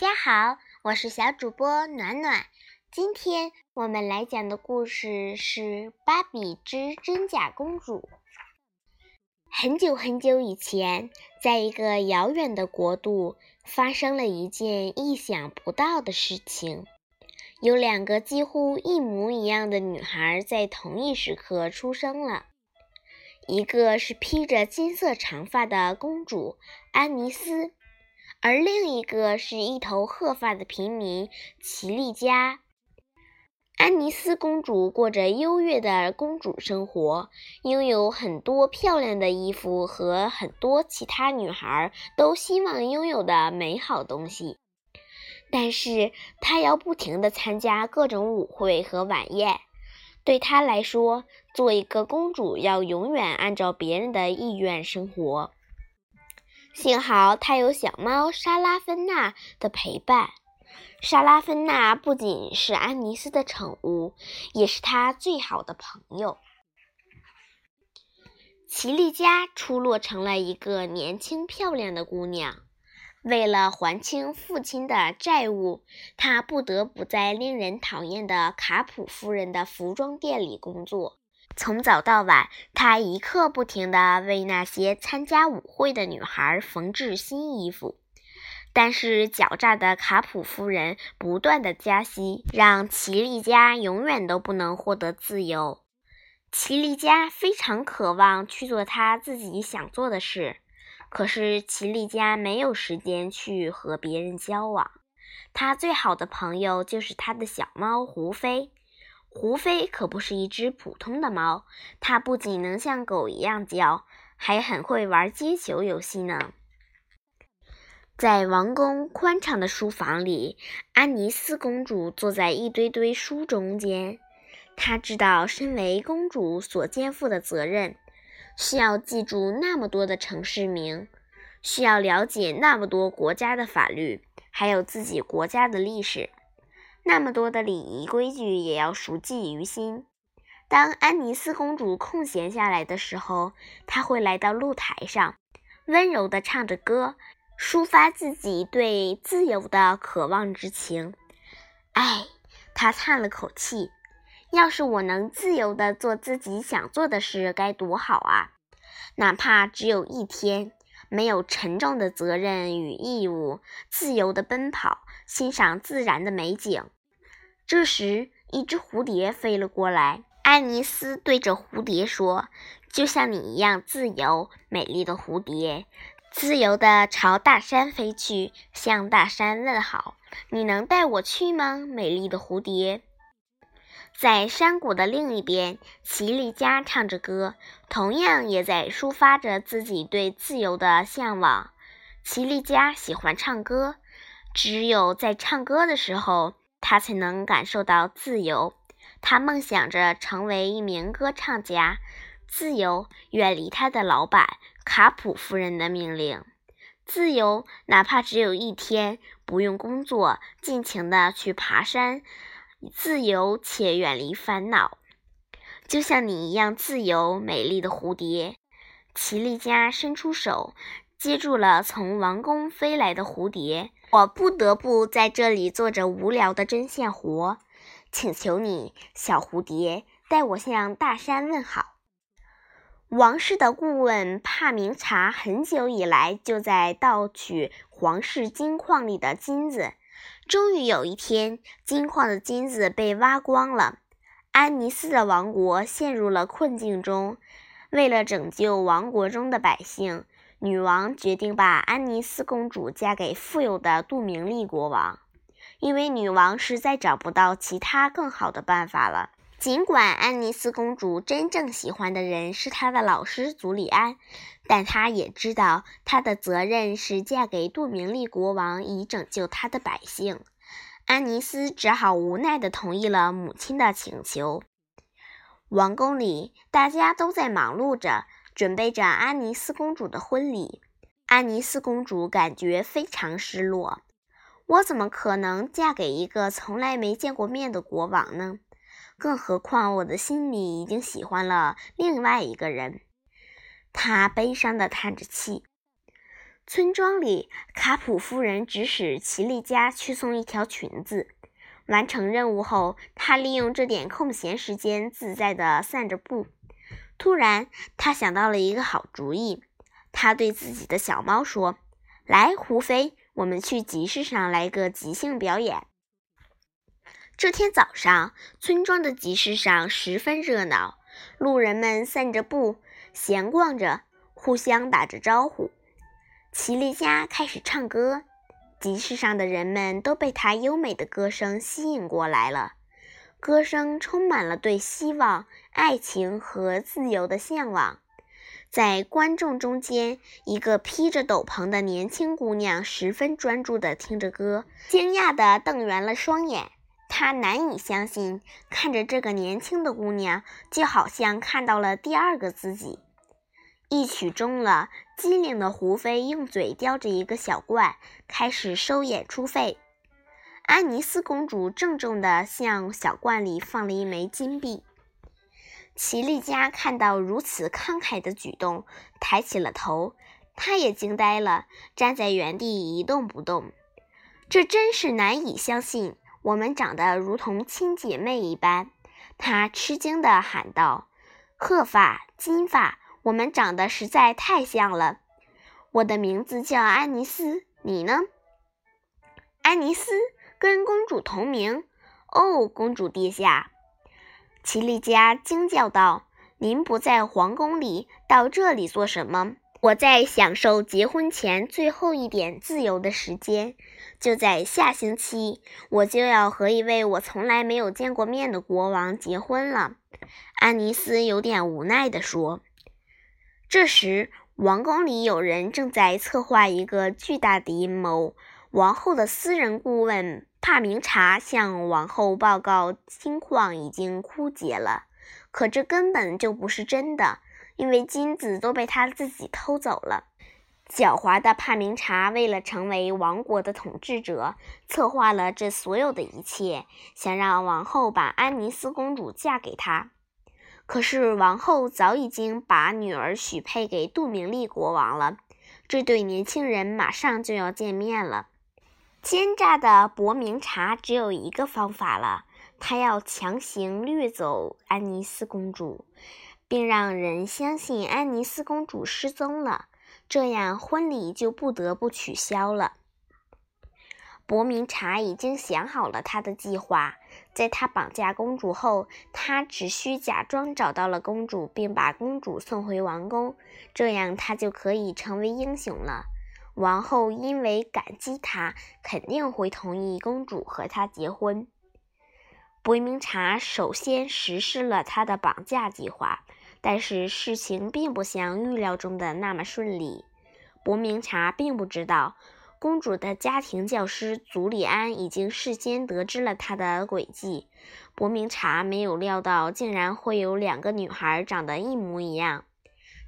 家好，我是小主播暖暖。今天我们来讲的故事是《芭比之真假公主》。很久很久以前，在一个遥远的国度，发生了一件意想不到的事情：有两个几乎一模一样的女孩在同一时刻出生了。一个是披着金色长发的公主安妮斯。而另一个是一头褐发的平民齐丽佳。安妮斯公主过着优越的公主生活，拥有很多漂亮的衣服和很多其他女孩都希望拥有的美好东西。但是她要不停地参加各种舞会和晚宴。对她来说，做一个公主要永远按照别人的意愿生活。幸好他有小猫莎拉芬娜的陪伴。莎拉芬娜不仅是安妮斯的宠物，也是他最好的朋友。齐丽佳出落成了一个年轻漂亮的姑娘。为了还清父亲的债务，她不得不在令人讨厌的卡普夫人的服装店里工作。从早到晚，他一刻不停地为那些参加舞会的女孩缝制新衣服。但是狡诈的卡普夫人不断的加息，让齐丽佳永远都不能获得自由。齐丽佳非常渴望去做她自己想做的事，可是齐丽佳没有时间去和别人交往。她最好的朋友就是她的小猫胡飞。胡飞可不是一只普通的猫，它不仅能像狗一样叫，还很会玩接球游戏呢。在王宫宽敞的书房里，安妮斯公主坐在一堆堆书中间。她知道，身为公主所肩负的责任，需要记住那么多的城市名，需要了解那么多国家的法律，还有自己国家的历史。那么多的礼仪规矩也要熟记于心。当安妮斯公主空闲下来的时候，她会来到露台上，温柔地唱着歌，抒发自己对自由的渴望之情。唉，她叹了口气：“要是我能自由地做自己想做的事，该多好啊！哪怕只有一天，没有沉重的责任与义务，自由地奔跑，欣赏自然的美景。”这时，一只蝴蝶飞了过来。安妮斯对着蝴蝶说：“就像你一样自由，美丽的蝴蝶，自由地朝大山飞去，向大山问好。你能带我去吗，美丽的蝴蝶？”在山谷的另一边，齐丽佳唱着歌，同样也在抒发着自己对自由的向往。齐丽佳喜欢唱歌，只有在唱歌的时候。他才能感受到自由。他梦想着成为一名歌唱家，自由远离他的老板卡普夫人的命令，自由哪怕只有一天，不用工作，尽情的去爬山，自由且远离烦恼，就像你一样自由，美丽的蝴蝶。齐丽佳伸出手。接住了从王宫飞来的蝴蝶，我不得不在这里做着无聊的针线活。请求你，小蝴蝶，带我向大山问好。王室的顾问帕明察很久以来就在盗取皇室金矿里的金子，终于有一天，金矿的金子被挖光了，安妮斯的王国陷入了困境中。为了拯救王国中的百姓。女王决定把安妮斯公主嫁给富有的杜明利国王，因为女王实在找不到其他更好的办法了。尽管安妮斯公主真正喜欢的人是她的老师祖里安，但她也知道她的责任是嫁给杜明利国王，以拯救他的百姓。安妮斯只好无奈地同意了母亲的请求。王宫里，大家都在忙碌着。准备着安妮斯公主的婚礼，安妮斯公主感觉非常失落。我怎么可能嫁给一个从来没见过面的国王呢？更何况我的心里已经喜欢了另外一个人。她悲伤地叹着气。村庄里，卡普夫人指使奇丽加去送一条裙子。完成任务后，她利用这点空闲时间自在地散着步。突然，他想到了一个好主意。他对自己的小猫说：“来，胡飞，我们去集市上来个即兴表演。”这天早上，村庄的集市上十分热闹，路人们散着步，闲逛着，互相打着招呼。奇丽加开始唱歌，集市上的人们都被她优美的歌声吸引过来了。歌声充满了对希望、爱情和自由的向往。在观众中间，一个披着斗篷的年轻姑娘十分专注地听着歌，惊讶地瞪圆了双眼。他难以相信，看着这个年轻的姑娘，就好像看到了第二个自己。一曲终了，机灵的胡飞用嘴叼着一个小罐，开始收演出费。安妮斯公主郑重地向小罐里放了一枚金币。奇丽加看到如此慷慨的举动，抬起了头，她也惊呆了，站在原地一动不动。这真是难以相信。我们长得如同亲姐妹一般，她吃惊地喊道：“褐发、金发，我们长得实在太像了。”我的名字叫安妮斯，你呢？安妮斯跟公主同名。哦，公主殿下，奇丽加惊叫道：“您不在皇宫里，到这里做什么？”我在享受结婚前最后一点自由的时间。就在下星期，我就要和一位我从来没有见过面的国王结婚了。”安妮斯有点无奈地说。这时，王宫里有人正在策划一个巨大的阴谋。王后的私人顾问帕明察向王后报告，金矿已经枯竭了。可这根本就不是真的。因为金子都被他自己偷走了。狡猾的帕明察为了成为王国的统治者，策划了这所有的一切，想让王后把安妮斯公主嫁给他。可是王后早已经把女儿许配给杜明利国王了。这对年轻人马上就要见面了。奸诈的伯明察只有一个方法了，他要强行掠走安妮斯公主。并让人相信安妮斯公主失踪了，这样婚礼就不得不取消了。伯明察已经想好了他的计划，在他绑架公主后，他只需假装找到了公主，并把公主送回王宫，这样他就可以成为英雄了。王后因为感激他，肯定会同意公主和他结婚。伯明察首先实施了他的绑架计划。但是事情并不像预料中的那么顺利。伯明察并不知道，公主的家庭教师祖里安已经事先得知了他的诡计。伯明察没有料到，竟然会有两个女孩长得一模一样。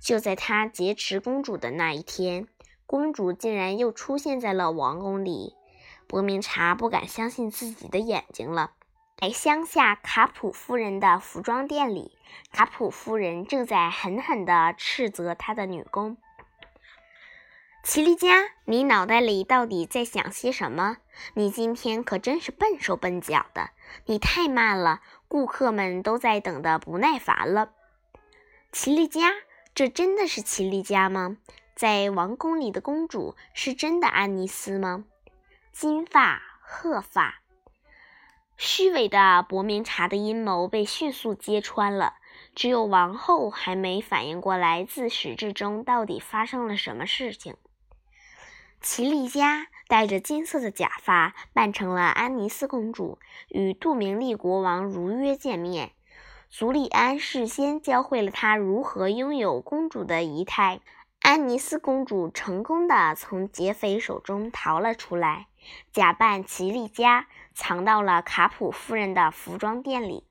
就在他劫持公主的那一天，公主竟然又出现在了王宫里。伯明察不敢相信自己的眼睛了。在乡下卡普夫人的服装店里，卡普夫人正在狠狠地斥责她的女工奇丽加：“你脑袋里到底在想些什么？你今天可真是笨手笨脚的！你太慢了，顾客们都在等得不耐烦了。”奇丽加，这真的是奇丽加吗？在王宫里的公主是真的安妮斯吗？金发褐发。虚伪的伯明察的阴谋被迅速揭穿了，只有王后还没反应过来，自始至终到底发生了什么事情。奇丽加戴着金色的假发，扮成了安妮斯公主，与杜明利国王如约见面。祖里安事先教会了她如何拥有公主的仪态。安妮斯公主成功的从劫匪手中逃了出来，假扮奇丽加。藏到了卡普夫人的服装店里。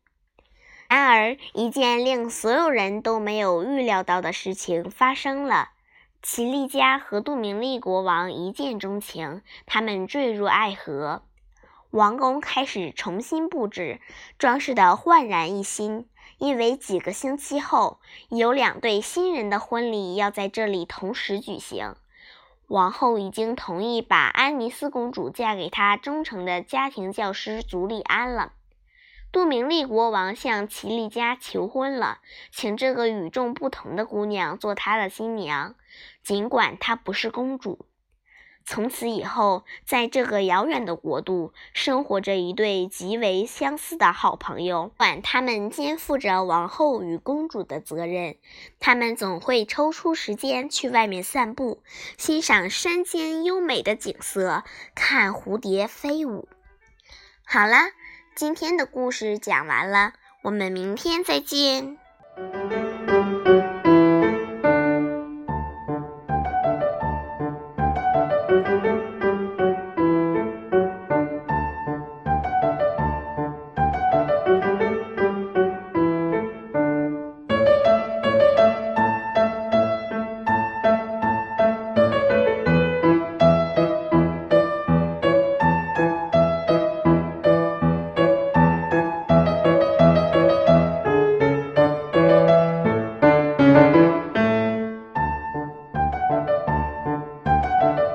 然而，一件令所有人都没有预料到的事情发生了：奇丽加和杜明利国王一见钟情，他们坠入爱河。王宫开始重新布置，装饰得焕然一新，因为几个星期后有两对新人的婚礼要在这里同时举行。王后已经同意把安妮斯公主嫁给她忠诚的家庭教师足利安了。杜明利国王向齐丽家求婚了，请这个与众不同的姑娘做他的新娘，尽管她不是公主。从此以后，在这个遥远的国度，生活着一对极为相似的好朋友。管他们肩负着王后与公主的责任，他们总会抽出时间去外面散步，欣赏山间优美的景色，看蝴蝶飞舞。好了，今天的故事讲完了，我们明天再见。